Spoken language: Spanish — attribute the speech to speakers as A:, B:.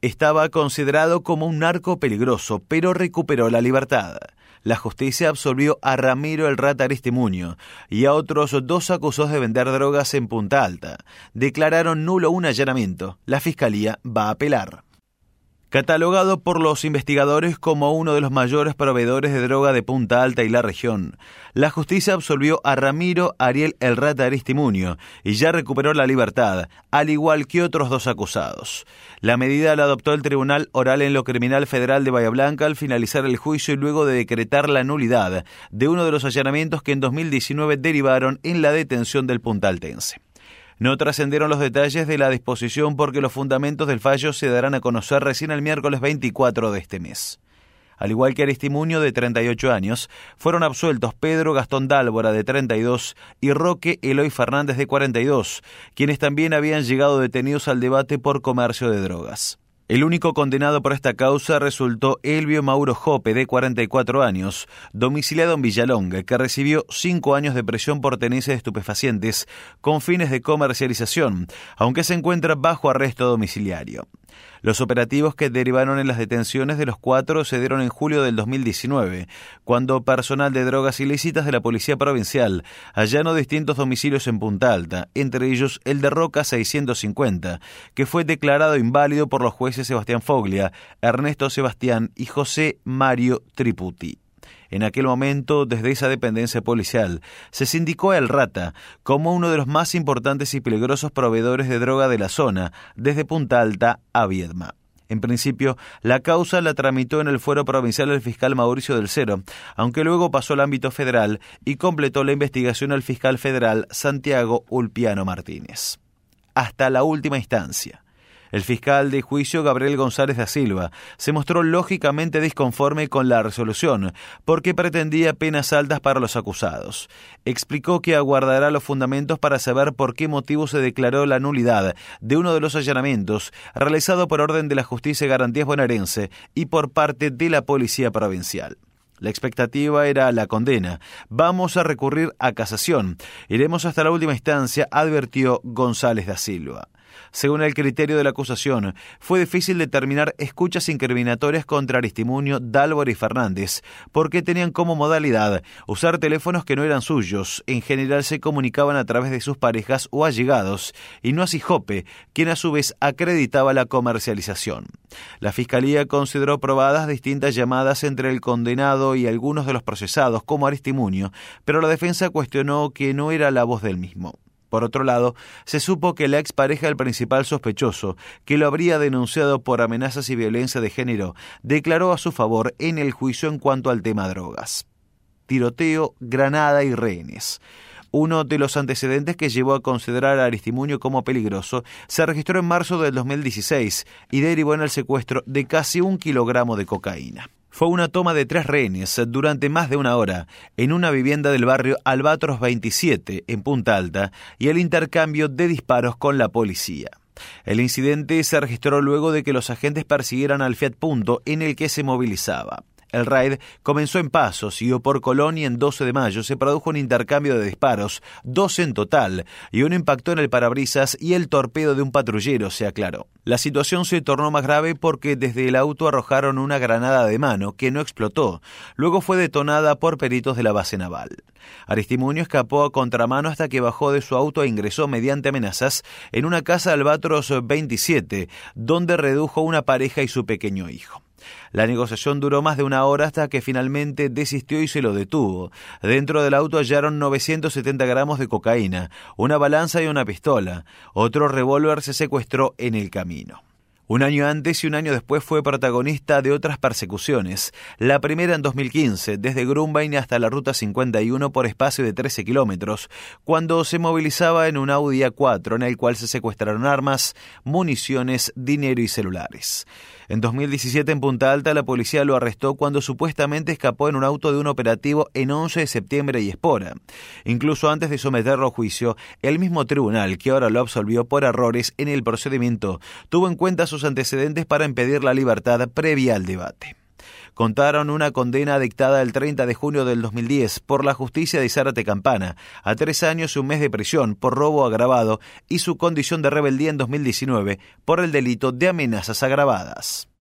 A: Estaba considerado como un narco peligroso, pero recuperó la libertad. La justicia absolvió a Ramiro el Rata Aristimuño y a otros dos acusados de vender drogas en Punta Alta. Declararon nulo un allanamiento. La fiscalía va a apelar. Catalogado por los investigadores como uno de los mayores proveedores de droga de Punta Alta y la región, la justicia absolvió a Ramiro Ariel El Rata Aristimuño y ya recuperó la libertad, al igual que otros dos acusados. La medida la adoptó el Tribunal Oral en lo Criminal Federal de Bahía Blanca al finalizar el juicio y luego de decretar la nulidad de uno de los allanamientos que en 2019 derivaron en la detención del puntaltense. No trascendieron los detalles de la disposición porque los fundamentos del fallo se darán a conocer recién el miércoles 24 de este mes. Al igual que Aristimuño, de 38 años, fueron absueltos Pedro Gastón Dálvora, de 32, y Roque Eloy Fernández, de 42, quienes también habían llegado detenidos al debate por comercio de drogas. El único condenado por esta causa resultó Elvio Mauro Jope, de 44 años, domiciliado en Villalonga, que recibió cinco años de prisión por tenencia de estupefacientes con fines de comercialización, aunque se encuentra bajo arresto domiciliario. Los operativos que derivaron en las detenciones de los cuatro se dieron en julio del 2019, cuando personal de drogas ilícitas de la Policía Provincial allanó distintos domicilios en Punta Alta, entre ellos el de Roca 650, que fue declarado inválido por los jueces Sebastián Foglia, Ernesto Sebastián y José Mario Triputi. En aquel momento, desde esa dependencia policial, se sindicó a El Rata como uno de los más importantes y peligrosos proveedores de droga de la zona, desde Punta Alta a Viedma. En principio, la causa la tramitó en el fuero provincial el fiscal Mauricio del Cero, aunque luego pasó al ámbito federal y completó la investigación el fiscal federal Santiago Ulpiano Martínez. Hasta la última instancia. El fiscal de juicio Gabriel González da Silva se mostró lógicamente disconforme con la resolución porque pretendía penas altas para los acusados. Explicó que aguardará los fundamentos para saber por qué motivo se declaró la nulidad de uno de los allanamientos realizado por orden de la Justicia y Garantías Bonaerense y por parte de la Policía Provincial. La expectativa era la condena. Vamos a recurrir a casación. Iremos hasta la última instancia, advirtió González da Silva. Según el criterio de la acusación, fue difícil determinar escuchas incriminatorias contra Aristimuño, Dálvora y Fernández, porque tenían como modalidad usar teléfonos que no eran suyos, en general se comunicaban a través de sus parejas o allegados, y no así Jope, quien a su vez acreditaba la comercialización. La Fiscalía consideró probadas distintas llamadas entre el condenado y algunos de los procesados, como Aristimuño, pero la defensa cuestionó que no era la voz del mismo. Por otro lado, se supo que la expareja del principal sospechoso, que lo habría denunciado por amenazas y violencia de género, declaró a su favor en el juicio en cuanto al tema drogas. Tiroteo, granada y rehenes. Uno de los antecedentes que llevó a considerar a Aristimuño como peligroso se registró en marzo del 2016 y derivó en el secuestro de casi un kilogramo de cocaína fue una toma de tres rehenes durante más de una hora en una vivienda del barrio Albatros 27 en Punta Alta y el intercambio de disparos con la policía. El incidente se registró luego de que los agentes persiguieran al Fiat Punto en el que se movilizaba. El raid comenzó en Paso, siguió por Colón y en 12 de mayo se produjo un intercambio de disparos, dos en total, y uno impactó en el parabrisas y el torpedo de un patrullero, se aclaró. La situación se tornó más grave porque desde el auto arrojaron una granada de mano que no explotó. Luego fue detonada por peritos de la base naval. Aristimuño escapó a contramano hasta que bajó de su auto e ingresó mediante amenazas en una casa Albatros 27, donde redujo una pareja y su pequeño hijo. La negociación duró más de una hora hasta que finalmente desistió y se lo detuvo. Dentro del auto hallaron 970 gramos de cocaína, una balanza y una pistola. Otro revólver se secuestró en el camino. Un año antes y un año después fue protagonista de otras persecuciones. La primera en 2015, desde Grumbain hasta la Ruta 51 por espacio de 13 kilómetros, cuando se movilizaba en un Audi A4 en el cual se secuestraron armas, municiones, dinero y celulares. En 2017 en Punta Alta la policía lo arrestó cuando supuestamente escapó en un auto de un operativo en 11 de septiembre y Espora. Incluso antes de someterlo a juicio, el mismo tribunal que ahora lo absolvió por errores en el procedimiento tuvo en cuenta sus antecedentes para impedir la libertad previa al debate. Contaron una condena dictada el 30 de junio del 2010 por la justicia de Zárate Campana a tres años y un mes de prisión por robo agravado y su condición de rebeldía en 2019 por el delito de amenazas agravadas.